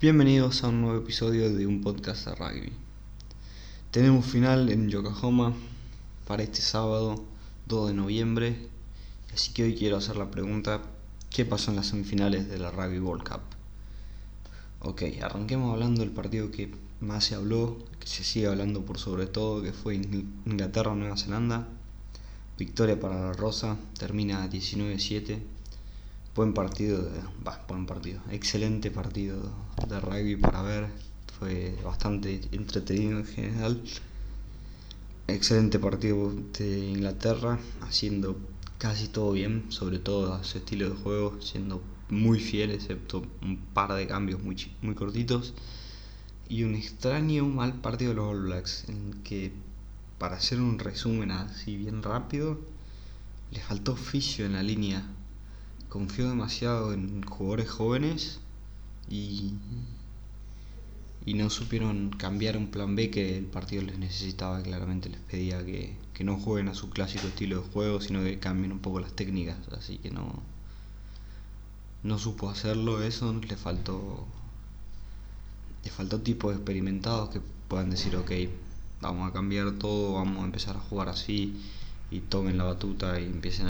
Bienvenidos a un nuevo episodio de un podcast de rugby. Tenemos final en Yokohama para este sábado 2 de noviembre, así que hoy quiero hacer la pregunta, ¿qué pasó en las semifinales de la Rugby World Cup? Ok, arranquemos hablando del partido que más se habló, que se sigue hablando por sobre todo, que fue Inglaterra-Nueva Zelanda. Victoria para la Rosa, termina 19-7 buen partido, de, buen partido, excelente partido de rugby para ver, fue bastante entretenido en general. Excelente partido de Inglaterra, haciendo casi todo bien, sobre todo a su estilo de juego, siendo muy fiel, excepto un par de cambios muy, muy cortitos. Y un extraño mal partido de los All Blacks, en que, para hacer un resumen así bien rápido, le faltó oficio en la línea confió demasiado en jugadores jóvenes y, y no supieron cambiar un plan B que el partido les necesitaba, claramente les pedía que, que no jueguen a su clásico estilo de juego, sino que cambien un poco las técnicas, así que no, no supo hacerlo, eso le faltó le faltó tipos experimentados que puedan decir ok vamos a cambiar todo, vamos a empezar a jugar así y tomen la batuta y empiecen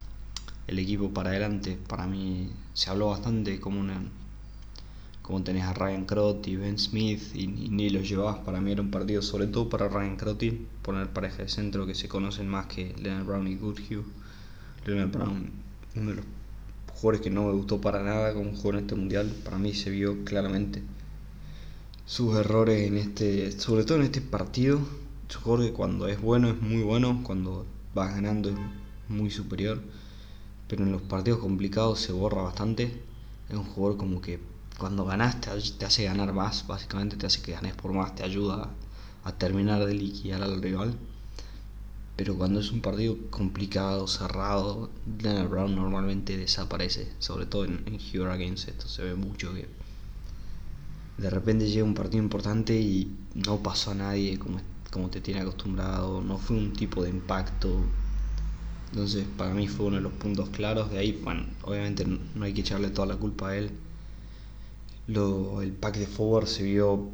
el equipo para adelante. Para mí se habló bastante como una como tenés a Ryan Crotty, Ben Smith y, ni los llevabas. Para mí era un partido sobre todo para Ryan Crotty, poner pareja de centro que se conocen más que Leonard Brown y Goodhue. Leonard Brown, uno de los jugadores que no me gustó para nada como jugó en este mundial, para mí se vio claramente sus errores en este, sobre todo en este partido. Que cuando es bueno es muy bueno, cuando vas ganando es muy superior pero en los partidos complicados se borra bastante. Es un jugador como que cuando ganas te, hace ganar más, básicamente te hace que ganes por más, te ayuda a, terminar de liquidar al rival. Pero cuando es un partido complicado, cerrado, Leonard Brown normalmente desaparece, sobre todo en, en Against esto se ve mucho que de repente llega un partido importante y no pasó a nadie como, como te tiene acostumbrado, no fue un tipo de impacto entonces para mí fue uno de los puntos claros. De ahí, bueno, obviamente no hay que echarle toda la culpa a él. Lo, el pack de forward se vio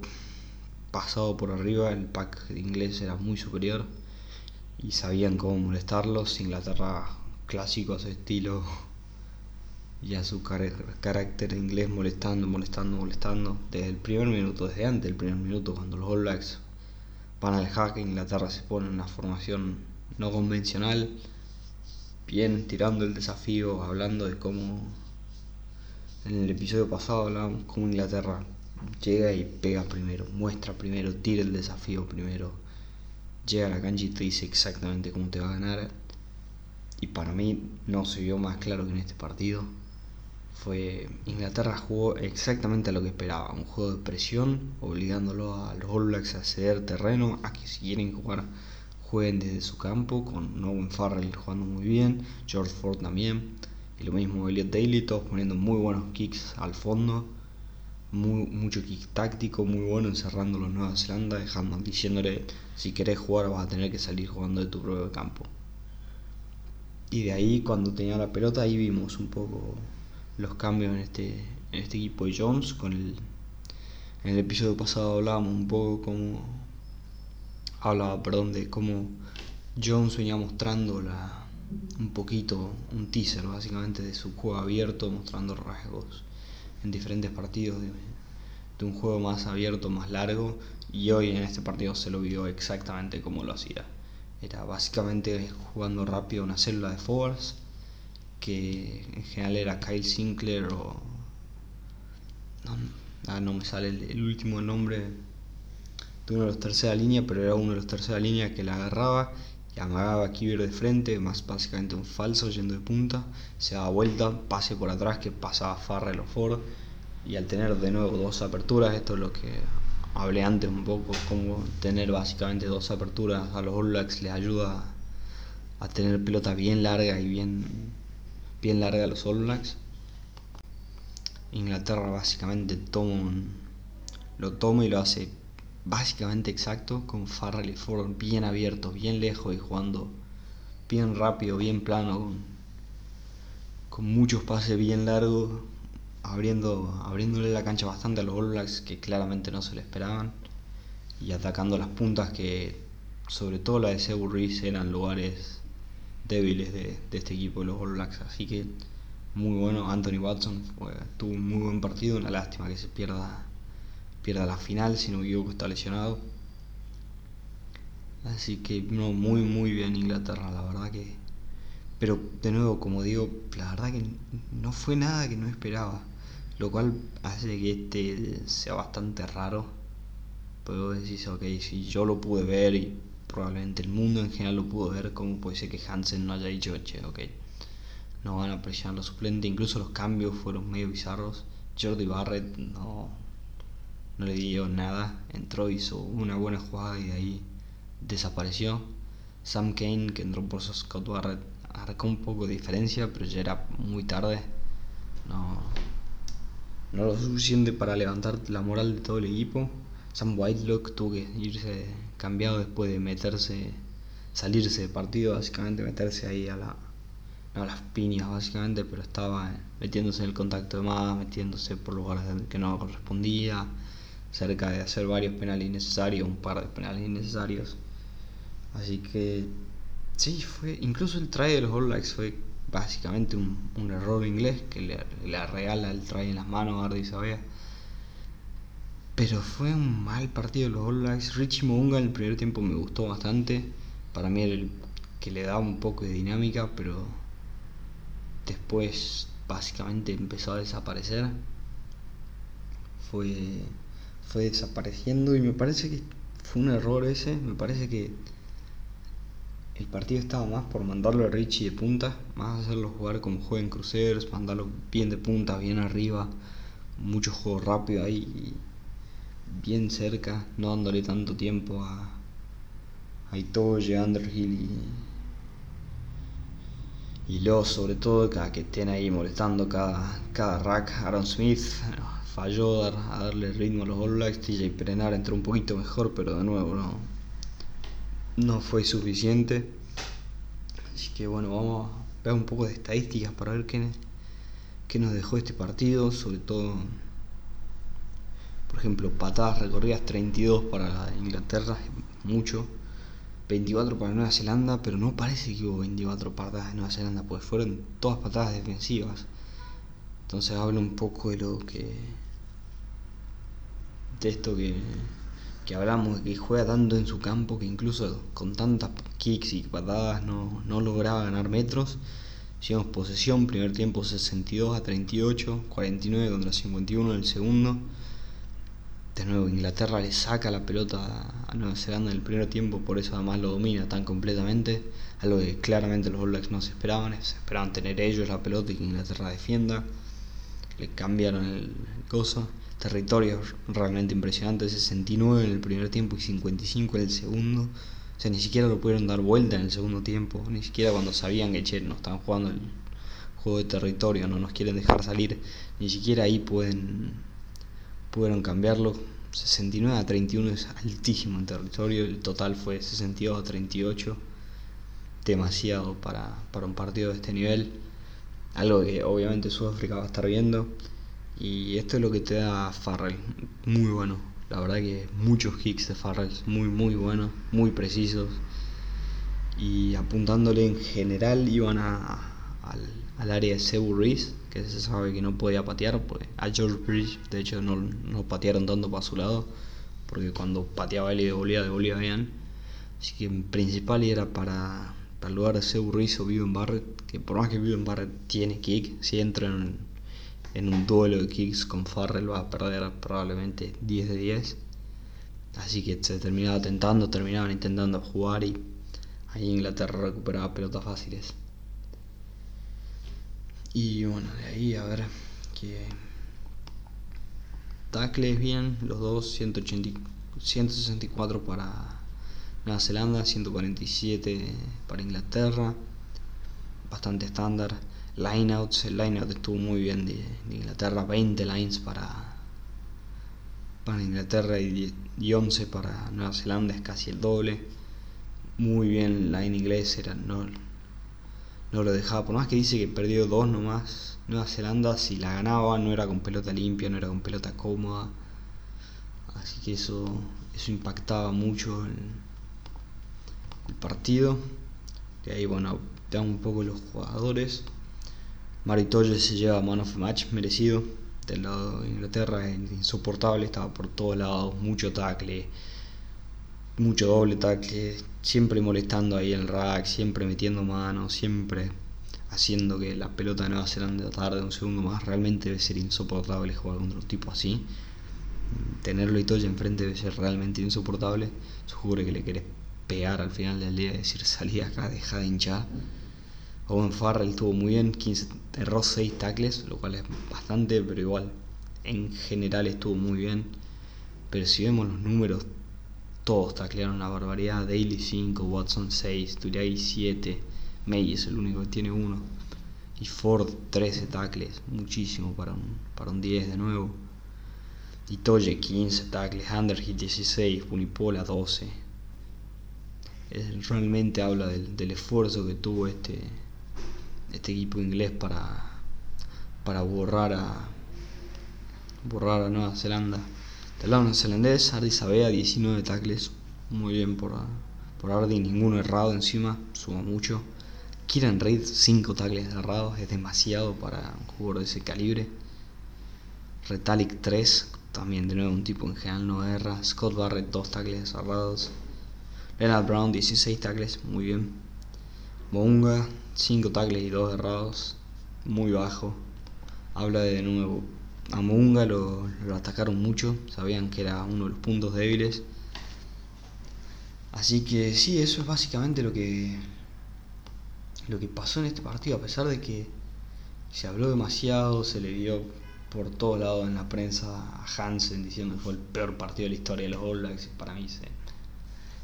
pasado por arriba, el pack inglés era muy superior y sabían cómo molestarlos. Inglaterra clásico a su estilo y a su carácter inglés molestando, molestando, molestando. Desde el primer minuto, desde antes del primer minuto, cuando los All Blacks van al hack, Inglaterra se pone en una formación no convencional tirando el desafío, hablando de cómo en el episodio pasado hablábamos cómo Inglaterra llega y pega primero, muestra primero, tira el desafío primero, llega a la cancha y te dice exactamente cómo te va a ganar. Y para mí no se vio más claro que en este partido. Fue Inglaterra jugó exactamente a lo que esperaba, un juego de presión, obligándolo a los All Blacks a ceder terreno, a que si quieren jugar jueguen desde su campo, con Owen Farrell jugando muy bien, George Ford también, y lo mismo Elliot Daly, todos poniendo muy buenos kicks al fondo, muy, mucho kick táctico, muy bueno encerrando los Nueva Zelanda, dejando, diciéndole si querés jugar vas a tener que salir jugando de tu propio campo. Y de ahí cuando tenía la pelota ahí vimos un poco los cambios en este, en este equipo de Jones. Con el, en el episodio pasado hablábamos un poco como hablaba, perdón, de cómo Jones venía mostrando la, un poquito, un teaser básicamente de su juego abierto, mostrando rasgos en diferentes partidos de, de, un juego más abierto, más largo, y hoy en este partido se lo vio exactamente como lo hacía. Era básicamente jugando rápido una célula de forwards, que en general era Kyle Sinclair o... No, ah, no me sale el último nombre de uno de los tercera línea, pero era uno de los tercera línea que la agarraba y amagaba Kibir de frente, más básicamente un falso yendo de punta, se daba vuelta, pase por atrás que pasaba Farrell o Ford y al tener de nuevo dos aperturas, esto es lo que hablé antes un poco, como tener básicamente dos aperturas a los All les ayuda a tener pelota bien larga y bien, bien larga a los All Blacks. Inglaterra básicamente toma lo toma y lo hace básicamente exacto con Farrell y Ford bien abiertos, bien lejos y jugando bien rápido, bien plano, con, muchos pases bien largos abriendo, abriéndole la cancha bastante a los All Blacks que claramente no se le esperaban y atacando las puntas que sobre todo la de Seburris eran lugares débiles de, este equipo de los All Blacks. Así que muy bueno Anthony Watson tuvo un muy buen partido una lástima que se pierda pierda la final si no me equivoco está lesionado así que no muy muy bien Inglaterra la verdad que pero de nuevo como digo la verdad que no fue nada que no esperaba lo cual hace que este sea bastante raro. Pero decís, ok, si yo lo pude ver y probablemente el mundo en general lo pudo ver, ¿cómo puede ser que Hansen no haya dicho, che, ok, no van a presionar los suplentes? Incluso los cambios fueron medio bizarros. Jordi Barrett no, no le dio nada, entró, hizo una buena jugada y de ahí desapareció. Sam Kane, que entró por Scott Barrett, arrancó un poco de diferencia, pero ya era muy tarde. No, no lo suficiente para levantar la moral de todo el equipo. Sam Whitelock tuvo que irse cambiado después de meterse, salirse de partido, básicamente meterse ahí a, la, a las piñas, básicamente, pero estaba metiéndose en el contacto de más, metiéndose por lugares que no correspondía, cerca de hacer varios penales innecesarios, un par de penales innecesarios. Así que sí, fue incluso el try de los All Blacks fue básicamente un, error inglés que le, regala el try en las manos a Ardi Sabea. Pero fue un mal partido de los All Blacks. Richie Mounga en el primer tiempo me gustó bastante. Para mí era el que le daba un poco de dinámica, pero después básicamente empezó a desaparecer. Fue, fue desapareciendo y me parece que fue un error ese. Me parece que el partido estaba más por mandarlo a Richie de punta, más hacerlo jugar como juega en cruceros, mandarlo bien de punta, bien arriba, mucho juego rápido ahí, bien cerca, no dándole tanto tiempo a, a Itoye, Underhill y, y luego sobre todo que, que estén ahí molestando cada, cada rack. Aaron Smith falló a darle ritmo a los All Blacks, TJ Prenar entró un poquito mejor, pero de nuevo no no fue suficiente. Así que bueno, vamos a ver un poco de estadísticas para ver qué, qué nos dejó este partido, sobre todo, por ejemplo, patadas recorridas 32 para Inglaterra, mucho. 24 para Nueva Zelanda, pero no parece que hubo 24 patadas de Nueva Zelanda, pues fueron todas patadas defensivas. Entonces habla un poco de lo que. De esto que que hablamos que juega tanto en su campo que incluso con tantas kicks y patadas no, no lograba ganar metros. Hicimos posesión, primer tiempo 62 a 38, 49 contra 51 en el segundo. De nuevo Inglaterra le saca la pelota a Nueva Zelanda en el primer tiempo, por eso además lo domina tan completamente, algo que claramente los All Blacks no se esperaban, se esperaban tener ellos la pelota y que Inglaterra defienda. Le cambiaron el, el coso territorios realmente impresionantes, 69 en el primer tiempo y 55 en el segundo. O sea, ni siquiera lo pudieron dar vuelta en el segundo tiempo, ni siquiera cuando sabían que che, no estaban jugando el juego de territorio, no nos quieren dejar salir, ni siquiera ahí pueden pudieron cambiarlo. 69 a 31 es altísimo en territorio, el total fue 62 a 38, demasiado para, para un partido de este nivel, algo que obviamente Sudáfrica va a estar viendo. Y esto es lo que te da Farrell. Muy bueno. La verdad que muchos kicks de Farrell. Muy, muy buenos. Muy precisos. Y apuntándole en general iban a, al, área de Sebu Reese, que se sabe que no podía patear. Pues a George Bridge, de hecho, no, no patearon tanto para su lado. Porque cuando pateaba él y devolvía, devolvía bien. Así que en principal era para, para el lugar de Sebu Reese o Vivian Barrett. Que por más que Vivian Barrett tiene kick, si entran en en un duelo de kicks con Farrell va a perder probablemente 10 de 10. Así que se terminaba tentando, terminaban intentando jugar y ahí Inglaterra recuperaba pelotas fáciles. Y bueno, de ahí a ver que tackles bien, los dos 180, 164 para Nueva Zelanda, 147 para Inglaterra, bastante estándar lineouts. El lineout estuvo muy bien de, Inglaterra, 20 lines para, para Inglaterra y, 11 para Nueva Zelanda, es casi el doble. Muy bien line inglés, era, no, no lo dejaba. Por más que dice que perdió dos nomás, Nueva Zelanda, si la ganaba no era con pelota limpia, no era con pelota cómoda. Así que eso, eso impactaba mucho el, el partido. Que ahí, bueno, te un poco los jugadores. Maritoye se lleva Man of Match, merecido. Del lado de Inglaterra, insoportable, estaba por todos lados, mucho tackle, mucho doble tackle, siempre molestando ahí el rack, siempre metiendo manos, siempre haciendo que la pelota de Nueva Zelanda tarde un segundo más. Realmente debe ser insoportable jugar contra un tipo así. Tenerlo y todo enfrente debe ser realmente insoportable. Seguro que le querés pegar al final del día y decir salí acá, deja de hinchar. Owen Farrell estuvo muy bien, 15, erró 6 tackles, lo cual es bastante, pero igual en general estuvo muy bien. Pero si vemos los números, todos taclearon una barbaridad. Daily 5, Watson 6, Turiagi 7, May es el único que tiene uno. Y Ford 13 tackles, muchísimo para un, para un 10 de nuevo. Y Toye 15 tackles, Underhit 16, Punipola 12. realmente habla del, del esfuerzo que tuvo este, este equipo inglés para, para borrar a borrar a Nueva Zelanda. Lado neozelandés, Ardi Sabea 19 tackles, muy bien por, por Ardi, ninguno errado encima, suma mucho. Kieran Reid 5 tackles errados, es demasiado para un jugador de ese calibre. Retalic 3, también de nuevo un tipo en general no erra. Scott Barrett 2 tackles errados. Leonard Brown 16 tackles, muy bien. Mounga 5 tackles y 2 errados, muy bajo. Habla de, nuevo, a Mounga lo, atacaron mucho, sabían que era uno de los puntos débiles. Así que sí, eso es básicamente lo que lo que pasó en este partido, a pesar de que se habló demasiado, se le dio por todos lados en la prensa a Hansen diciendo que fue el peor partido de la historia de los All. Para mí se,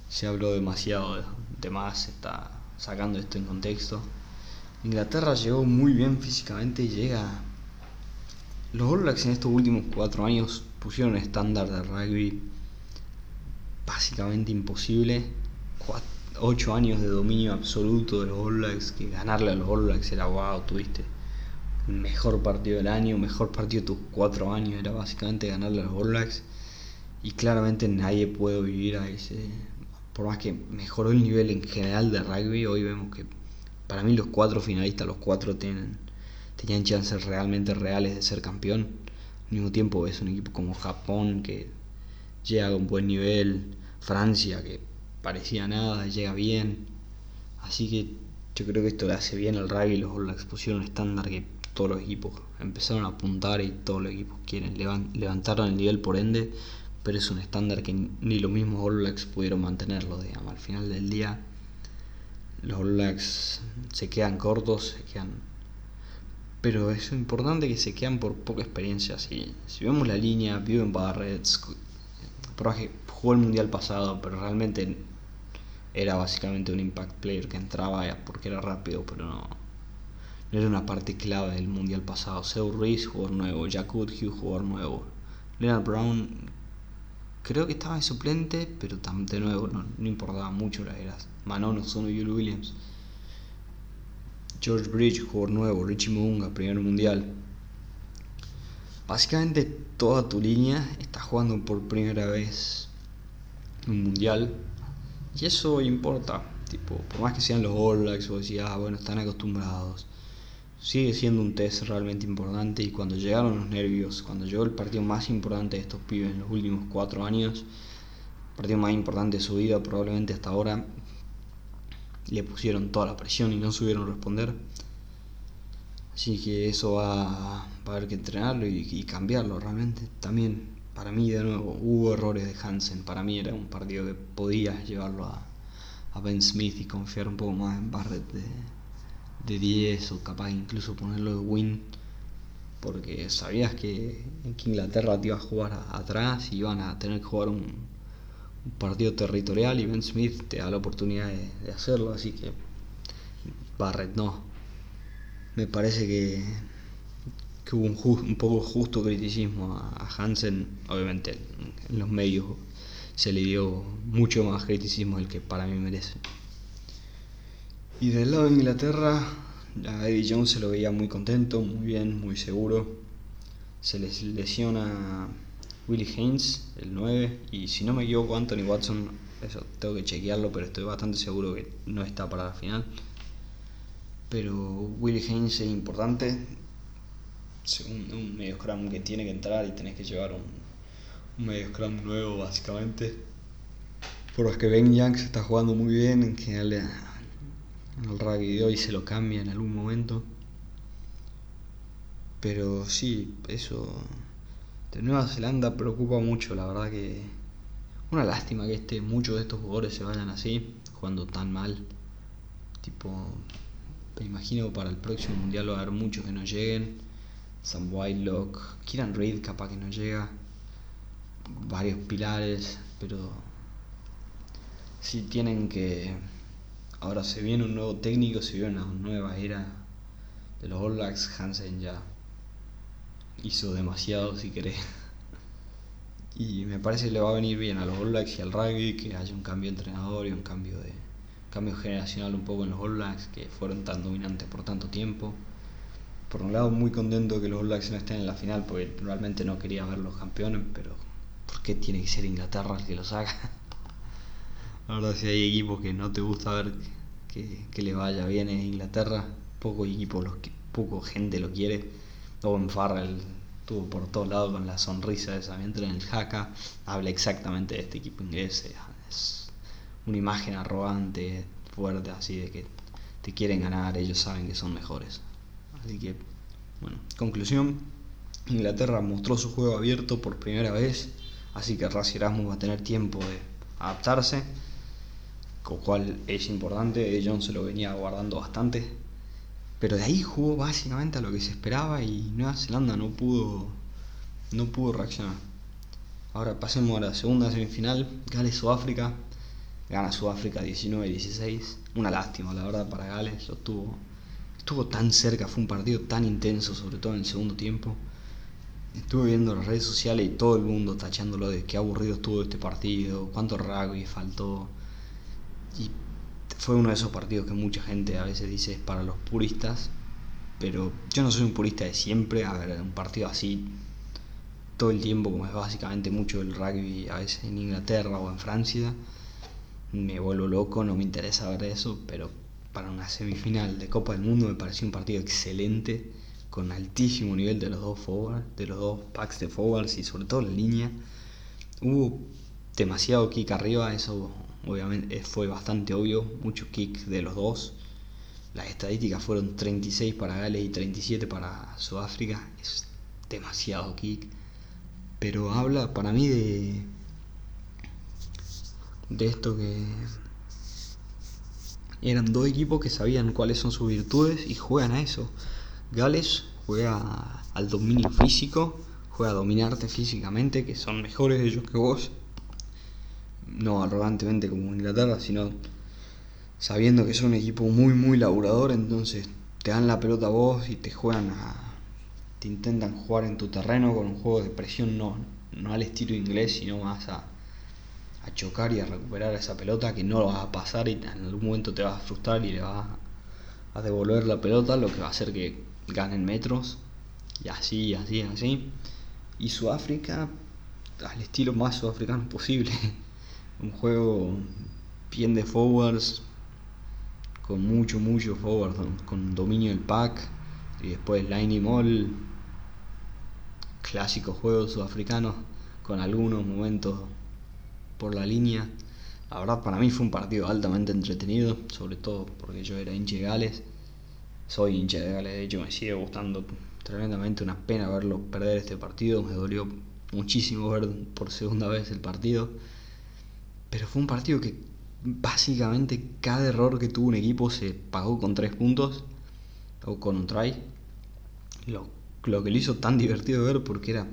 se habló demasiado de, más, está sacando esto en contexto. Inglaterra llegó muy bien físicamente y llega. Los All Blacks en estos últimos cuatro años pusieron estándar de rugby básicamente imposible. ocho años de dominio absoluto de los All Blacks, que ganarle a los All Blacks era wow, tuviste el mejor partido del año, mejor partido de tus cuatro años, era básicamente ganarle a los All Blacks. Y claramente nadie puede vivir a ese. Por más que mejoró el nivel en general de rugby, hoy vemos que para mí los cuatro finalistas, los cuatro tienen, tenían chances realmente reales de ser campeón. Al mismo tiempo es un equipo como Japón que llega a un buen nivel, Francia que parecía nada, llega bien. Así que yo creo que esto le hace bien al rugby, los All pusieron estándar que todos los equipos empezaron a apuntar y todos los equipos quieren levantaron el nivel por ende, pero es un estándar que ni los mismos All Blacks pudieron mantenerlo, digamos, al final del día los All Blacks se quedan cortos, se quedan... Pero es importante que se quedan por poca experiencia. Si, si vemos la línea, en Barrett, jugó el mundial pasado, pero realmente era básicamente un impact player que entraba porque era rápido, pero no, no era una parte clave del mundial pasado. Seu Ruiz, jugador nuevo, Jack Woodhue, jugador nuevo. Leonard Brown, creo que estaba de suplente, pero de nuevo no, no importaba mucho la era Manon Son y Williams. George Bridge, jugador nuevo, Richie Munga, primer mundial. Básicamente toda tu línea está jugando por primera vez un mundial. Y eso importa. Tipo, por más que sean los All Blacks o decías, ah, bueno, están acostumbrados. Sigue siendo un test realmente importante y cuando llegaron los nervios, cuando llegó el partido más importante de estos pibes en los últimos cuatro años, el partido más importante de su vida probablemente hasta ahora, le pusieron toda la presión y no supieron responder. Así que eso va, a haber que entrenarlo y, cambiarlo realmente. También, para mí, de nuevo, hubo errores de Hansen. Para mí era un partido que podía llevarlo a, Ben Smith y confiar un poco más en Barrett de, de 10 o capaz incluso ponerlo de win. Porque sabías que, en Inglaterra te iba a jugar atrás y iban a tener que jugar un, partido territorial y Ben Smith te da la oportunidad de, hacerlo, así que Barrett no. Me parece que, que hubo un, un, poco justo criticismo a, Hansen, obviamente en los medios se le dio mucho más criticismo del que para mí merece. Y del lado de Inglaterra, A Eddie Jones se lo veía muy contento, muy bien, muy seguro. Se les lesiona Willie Haynes, el 9, y si no me equivoco, Anthony Watson, eso tengo que chequearlo, pero estoy bastante seguro que no está para la final. Pero Willie Haynes es importante, un, un medio scrum que tiene que entrar y tenés que llevar un, un medio scrum nuevo, básicamente. Por los que Ben Young se está jugando muy bien, en general el rugby de hoy se lo cambia en algún momento. Pero sí, eso de Nueva Zelanda preocupa mucho, la verdad que una lástima que este, muchos de estos jugadores se vayan así, jugando tan mal. Tipo, me imagino para el próximo mundial va a haber muchos que no lleguen. Sam Whitelock, Kieran Reid capaz que no llega. Varios pilares, pero sí tienen que Ahora se viene un nuevo técnico, se viene una nueva era de los All Blacks. Hansen ya hizo demasiado, si querés. Y me parece que le va a venir bien a los All Blacks y al rugby que haya un cambio de entrenador y un cambio de cambio generacional un poco en los All Blacks que fueron tan dominantes por tanto tiempo. Por un lado muy contento que los All Blacks no estén en la final porque realmente no quería ver los campeones, pero ¿por qué tiene que ser Inglaterra el que los haga? Ahora si hay equipos que no te gusta ver que, que le vaya bien en Inglaterra, poco equipo, los, poco gente lo quiere. Owen Farrell estuvo por todos lados con la sonrisa esa mientras en el Haka habla exactamente de este equipo inglés. Es una imagen arrogante, fuerte, así de que te quieren ganar, ellos saben que son mejores. Así que, bueno, conclusión. Inglaterra mostró su juego abierto por primera vez, así que Rassi Erasmus va a tener tiempo de adaptarse con cual es importante, John se lo venía guardando bastante, pero de ahí jugó básicamente a lo que se esperaba y Nueva Zelanda no pudo, no pudo reaccionar. Ahora pasemos a la segunda semifinal, Gales-Sudáfrica, gana Sudáfrica 19-16, una lástima la verdad para Gales, lo tuvo, estuvo tan cerca, fue un partido tan intenso, sobre todo en el segundo tiempo. Estuve viendo las redes sociales y todo el mundo tachándolo de qué aburrido estuvo este partido, cuánto rugby faltó, y fue uno de esos partidos que mucha gente a veces dice es para los puristas, pero yo no soy un purista de siempre, a ver, un partido así todo el tiempo, como es básicamente mucho el rugby a veces en Inglaterra o en Francia, me vuelvo loco, no me interesa ver eso, pero para una semifinal de Copa del Mundo me pareció un partido excelente, con altísimo nivel de los dos forwards, de los dos packs de forwards y sobre todo la línea. Hubo demasiado kick arriba, eso obviamente fue bastante obvio, mucho kick de los dos. Las estadísticas fueron 36 para Gales y 37 para Sudáfrica, es demasiado kick. Pero habla para mí de, de esto que eran dos equipos que sabían cuáles son sus virtudes y juegan a eso. Gales juega al dominio físico, juega a dominarte físicamente, que son mejores ellos que vos no arrogantemente como Inglaterra, sino sabiendo que son un equipo muy, muy laburador, entonces te dan la pelota a vos y te juegan a. te intentan jugar en tu terreno con un juego de presión no, no al estilo inglés, sino más a, a chocar y a recuperar esa pelota que no lo vas a pasar y en algún momento te vas a frustrar y le vas a devolver la pelota, lo que va a hacer que ganen metros, y así, así, así. Y Sudáfrica, al estilo más sudafricano posible. un juego bien de forwards, con mucho, mucho forward, con dominio del pack, y después y mall, clásicos juegos sudafricanos, con algunos momentos por la línea. La verdad para mí fue un partido altamente entretenido, sobre todo porque yo era hincha de Gales. Soy hincha de Gales, de hecho me sigue gustando tremendamente, una pena verlo perder este partido, me dolió muchísimo ver por segunda vez el partido. Pero fue un partido que básicamente cada error que tuvo un equipo se pagó con tres puntos o con un try. Lo, lo que lo hizo tan divertido de ver porque era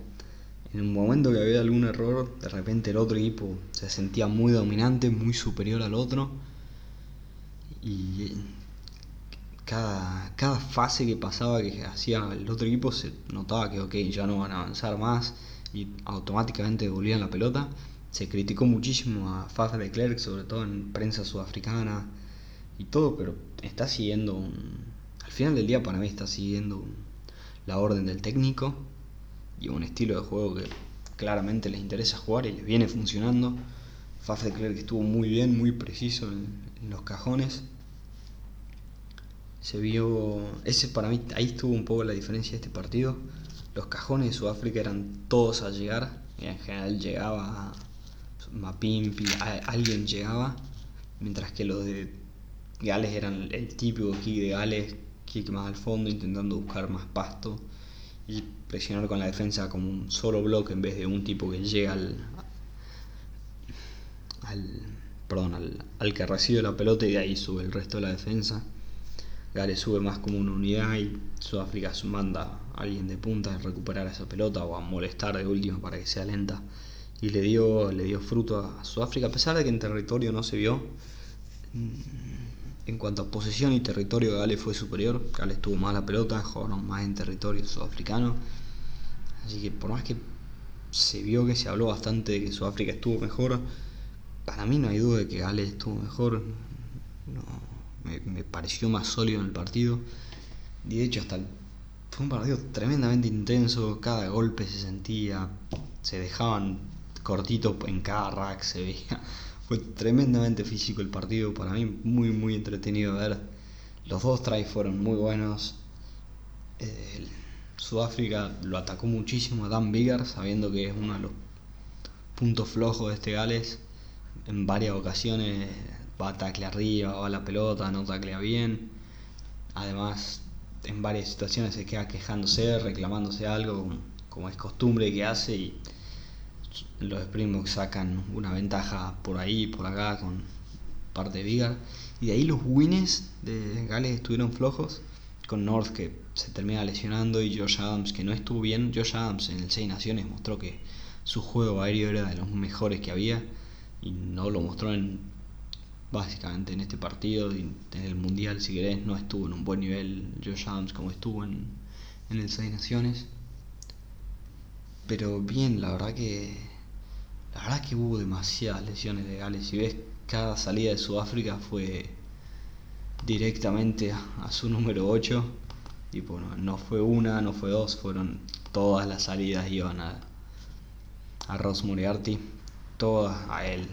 en un momento que había algún error, de repente el otro equipo se sentía muy dominante, muy superior al otro. Y cada, cada fase que pasaba que hacía el otro equipo se notaba que ok, ya no van a avanzar más y automáticamente devolvían la pelota se criticó muchísimo a Faf de Klerk, sobre todo en prensa sudafricana y todo, pero está siguiendo al final del día para mí está siguiendo la orden del técnico y un estilo de juego que claramente les interesa jugar y les viene funcionando. Faf de Klerk estuvo muy bien, muy preciso en, los cajones. Se vio. Ese para mí, ahí estuvo un poco la diferencia de este partido. Los cajones de Sudáfrica eran todos a llegar. Y en general llegaba Mapimpi, alguien llegaba. Mientras que los de Gales eran el típico kick de Gales, kick más al fondo, intentando buscar más pasto y presionar con la defensa como un solo bloque en vez de un tipo que llega al, al perdón, al, que recibe la pelota y de ahí sube el resto de la defensa. Gales sube más como una unidad y Sudáfrica manda a alguien de punta a recuperar esa pelota o a molestar de última para que sea lenta. Y le dio, le dio fruto a Sudáfrica, a pesar de que en territorio no se vio. En cuanto a posesión y territorio, Gales fue superior. Gales tuvo más la pelota, jugaron más en territorio sudafricano. Así que por más que se vio que se habló bastante de que Sudáfrica estuvo mejor, para mí no hay duda de que Gales estuvo mejor. me, pareció más sólido en el partido. Y de hecho, hasta fue un partido tremendamente intenso. Cada golpe se sentía, se dejaban cortitos en cada rack, se veía fue tremendamente físico el partido, para mí muy muy entretenido ver. Los dos tries fueron muy buenos. Sudáfrica lo atacó muchísimo a Dan Bigger, sabiendo que es uno de los puntos flojos de este Gales. En varias ocasiones va a tacle arriba, va a la pelota, no taclea bien. Además, en varias situaciones se queda quejándose, reclamándose algo, como es costumbre que hace y los Springboks sacan una ventaja por ahí, por acá, con parte de Vigar. Y de ahí los wins de Gales estuvieron flojos, con North que se termina lesionando y Josh Adams que no estuvo bien. Josh Adams en el Seis Naciones mostró que su juego aéreo era de los mejores que había y no lo mostró en básicamente en este partido en el mundial si querés no estuvo en un buen nivel Josh Adams como estuvo en, en el Seis Naciones pero bien, la verdad que. La verdad que hubo demasiadas lesiones de Gales. Si ves, cada salida de Sudáfrica fue directamente a, su número 8. Y bueno, no fue una, no fue dos, fueron todas las salidas iban a, a Ross Moriarty, todas a él.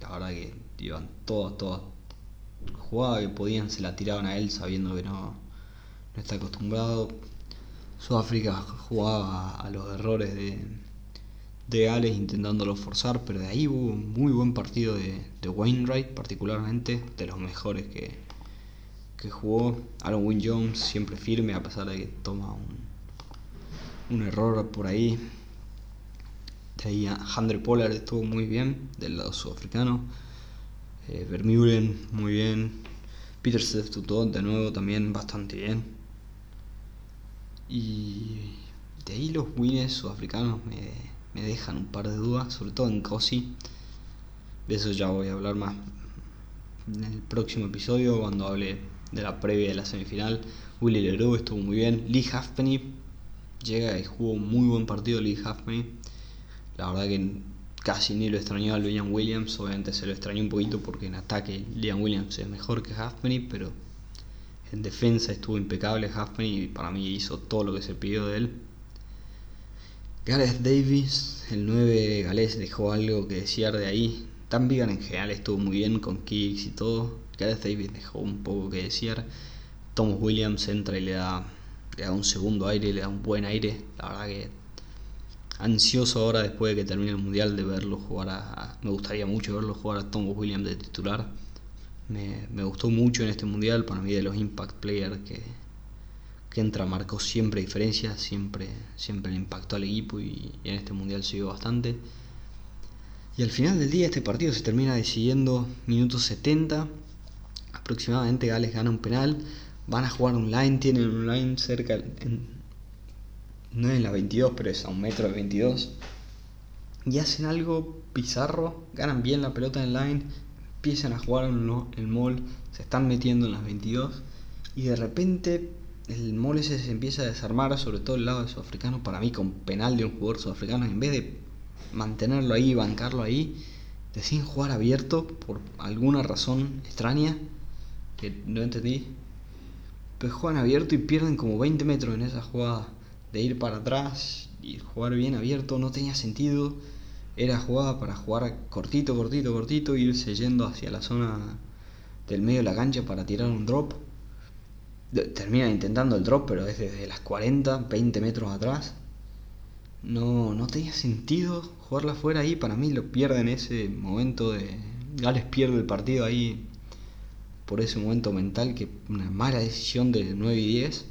La verdad que iban todas, todas. Jugaba que podían, se la tiraban a él sabiendo que no, no está acostumbrado. Sudáfrica jugaba a los errores de, de Gales intentándolo forzar, pero de ahí hubo un muy buen partido de, de Wainwright, particularmente, de los mejores que, que jugó. Aaron Wynne Jones siempre firme, a pesar de que toma un, un error por ahí. De ahí Andre Pollard estuvo muy bien, del lado sudafricano. Eh, muy bien. Peter Tutot de nuevo también bastante bien. Y de ahí los wins sudafricanos me, me dejan un par de dudas, sobre todo en Cosi. De eso ya voy a hablar más en el próximo episodio cuando hable de la previa de la semifinal. Willy Leroux estuvo muy bien. Lee Halfpenny llega y jugó un muy buen partido Lee Halfpenny. La verdad que casi ni lo extrañó a Liam Williams. Obviamente se lo extrañó un poquito porque en ataque Liam Williams es mejor que Halfpenny, pero en defensa estuvo impecable Halfpenny y para mí hizo todo lo que se pidió de él. Gareth Davis, el 9 galés, dejó algo que desear de ahí. Tan Vigan en general estuvo muy bien con kicks y todo. Gareth Davis dejó un poco que desear. Thomas Williams entra y le da, le da un segundo aire, le da un buen aire. La verdad que ansioso ahora después de que termine el mundial de verlo jugar a, me gustaría mucho verlo jugar a Thomas Williams de titular me, gustó mucho en este mundial, para mí de los impact players que, que entra marcó siempre diferencia, siempre, siempre le impactó al equipo y, en este mundial se vio bastante. Y al final del día este partido se termina decidiendo minutos 70, aproximadamente Gales gana un penal, van a jugar online, tienen un line cerca, no es en la 22, pero es a un metro de 22. Y hacen algo bizarro, ganan bien la pelota en line, empiezan a jugar en el mall, se están metiendo en las 22 y de repente el mall ese se empieza a desarmar, sobre todo el lado de sudafricano, para mí con penal de un jugador sudafricano, en vez de mantenerlo ahí, bancarlo ahí, deciden jugar abierto por alguna razón extraña que no entendí. Pues juegan abierto y pierden como 20 metros en esa jugada. De ir para atrás y jugar bien abierto no tenía sentido. Era jugada para jugar cortito, cortito, cortito, irse yendo hacia la zona del medio de la cancha para tirar un drop. Termina intentando el drop, pero es desde las 40, 20 metros atrás. No, no tenía sentido jugarla fuera ahí. Para mí lo pierde en ese momento de. Gales pierde el partido ahí por ese momento mental que una mala decisión de 9 y 10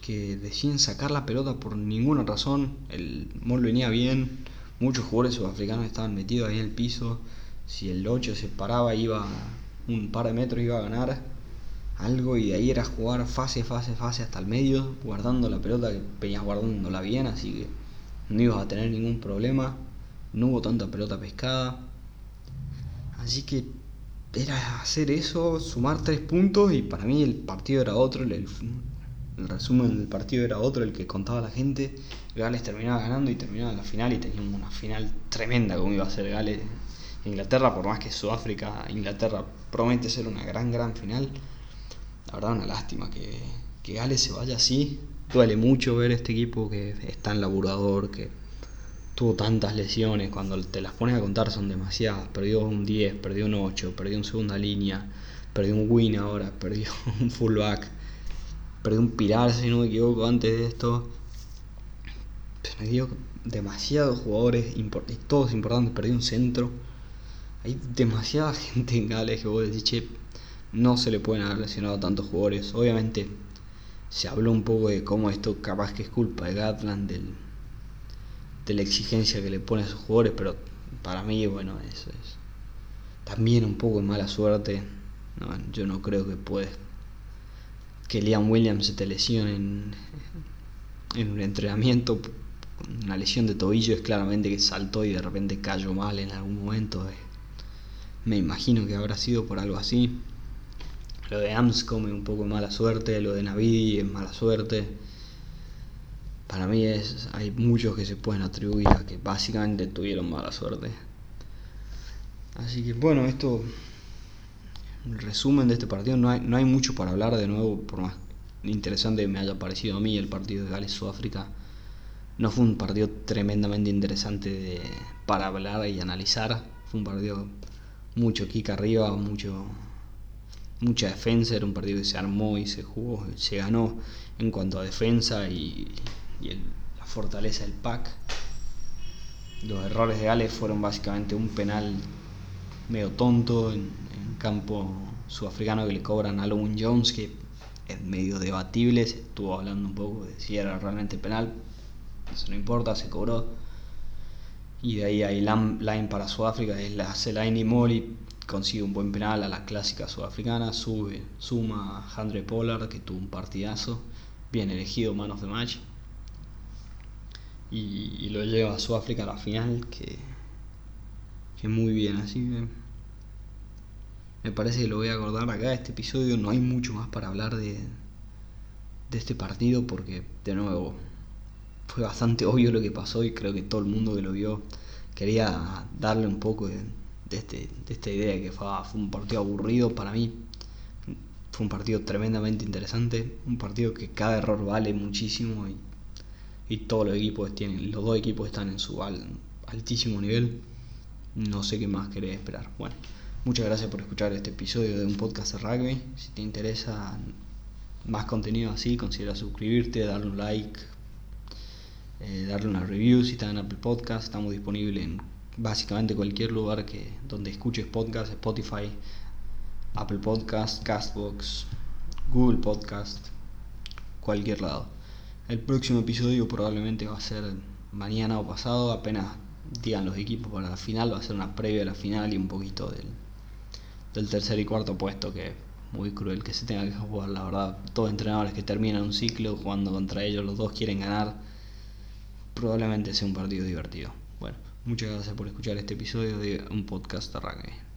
que deciden sacar la pelota por ninguna razón. El Mol venía bien, muchos jugadores sudafricanos estaban metidos ahí en el piso. Si el 8 se paraba, iba un par de metros, iba a ganar algo. Y de ahí era jugar fase, fase, fase hasta el medio, guardando la pelota que venías guardándola bien, así que no ibas a tener ningún problema. No hubo tanta pelota pescada. Así que era hacer eso, sumar tres puntos y para mí el partido era otro, el, el resumen del partido era otro, el que contaba la gente. Gales terminaba ganando y terminaba la final y teníamos una final tremenda como iba a ser Gales. Inglaterra, por más que Sudáfrica, Inglaterra promete ser una gran, gran final. La verdad, una lástima que, que Gales se vaya así. Duele mucho ver este equipo que es tan laburador, que tuvo tantas lesiones. Cuando te las pones a contar son demasiadas. Perdió un 10, perdió un 8, perdió un segunda línea, perdió un win ahora, perdió un fullback Perdió un pilar, si no me equivoco, antes de esto. Perdió demasiados jugadores, todos importantes. Perdió un centro. Hay demasiada gente en Gales que vos decís, che, no se le pueden haber lesionado tantos jugadores. Obviamente se habló un poco de cómo esto capaz que es culpa de Gatland, del, de la exigencia que le pone a sus jugadores, pero para mí, bueno, eso es también un poco de mala suerte. yo no creo que puedes que Liam Williams se te lesione en, un entrenamiento, una lesión de tobillo es claramente que saltó y de repente cayó mal en algún momento. Eh. Me imagino que habrá sido por algo así. Lo de Amscom es un poco mala suerte, lo de Navidi es mala suerte. Para mí es, hay muchos que se pueden atribuir a que básicamente tuvieron mala suerte. Así que bueno, esto resumen de este partido, no hay, no hay mucho para hablar de nuevo, por más interesante me haya parecido a mí el partido de Gales-Sudáfrica. No fue un partido tremendamente interesante para hablar y analizar. Fue un partido mucho kick arriba, mucho, mucha defensa. Era un partido que se armó y se jugó, se ganó en cuanto a defensa y, la fortaleza del pack. Los errores de Gales fueron básicamente un penal medio tonto en, campo sudafricano que le cobran a Lowen Jones, que es medio debatible, se estuvo hablando un poco de si era realmente penal, eso no importa, se cobró. Y de ahí hay line para Sudáfrica, es la hace line y Molly, consigue un buen penal a la clásica sudafricana, sube, suma a Andre Pollard, que tuvo un partidazo, bien elegido man of the match. Y, lo lleva a Sudáfrica a la final, que, que muy bien, así me parece que lo voy a acordar acá. Este episodio no hay mucho más para hablar de, de este partido porque, de nuevo, fue bastante obvio lo que pasó y creo que todo el mundo que lo vio quería darle un poco de, este, de esta idea que fue, fue, un partido aburrido para mí. Fue un partido tremendamente interesante, un partido que cada error vale muchísimo y, y todos los equipos tienen, los dos equipos están en su altísimo nivel. No sé qué más querés esperar. Bueno. Muchas gracias por escuchar este episodio de un podcast de rugby. Si te interesa más contenido así, considera suscribirte, darle un like, eh, darle una review si estás en Apple Podcast. Estamos disponibles en básicamente cualquier lugar que donde escuches podcast, Spotify, Apple Podcast, Castbox, Google Podcast, cualquier lado. El próximo episodio probablemente va a ser mañana o pasado, apenas digan los equipos para la final, va a ser una previa a la final y un poquito del del tercer y cuarto puesto, que muy cruel que se tenga que jugar, la verdad. Todos entrenadores que terminan un ciclo jugando contra ellos, los dos quieren ganar, probablemente sea un partido divertido. Bueno, muchas gracias por escuchar este episodio de un podcast de rugby.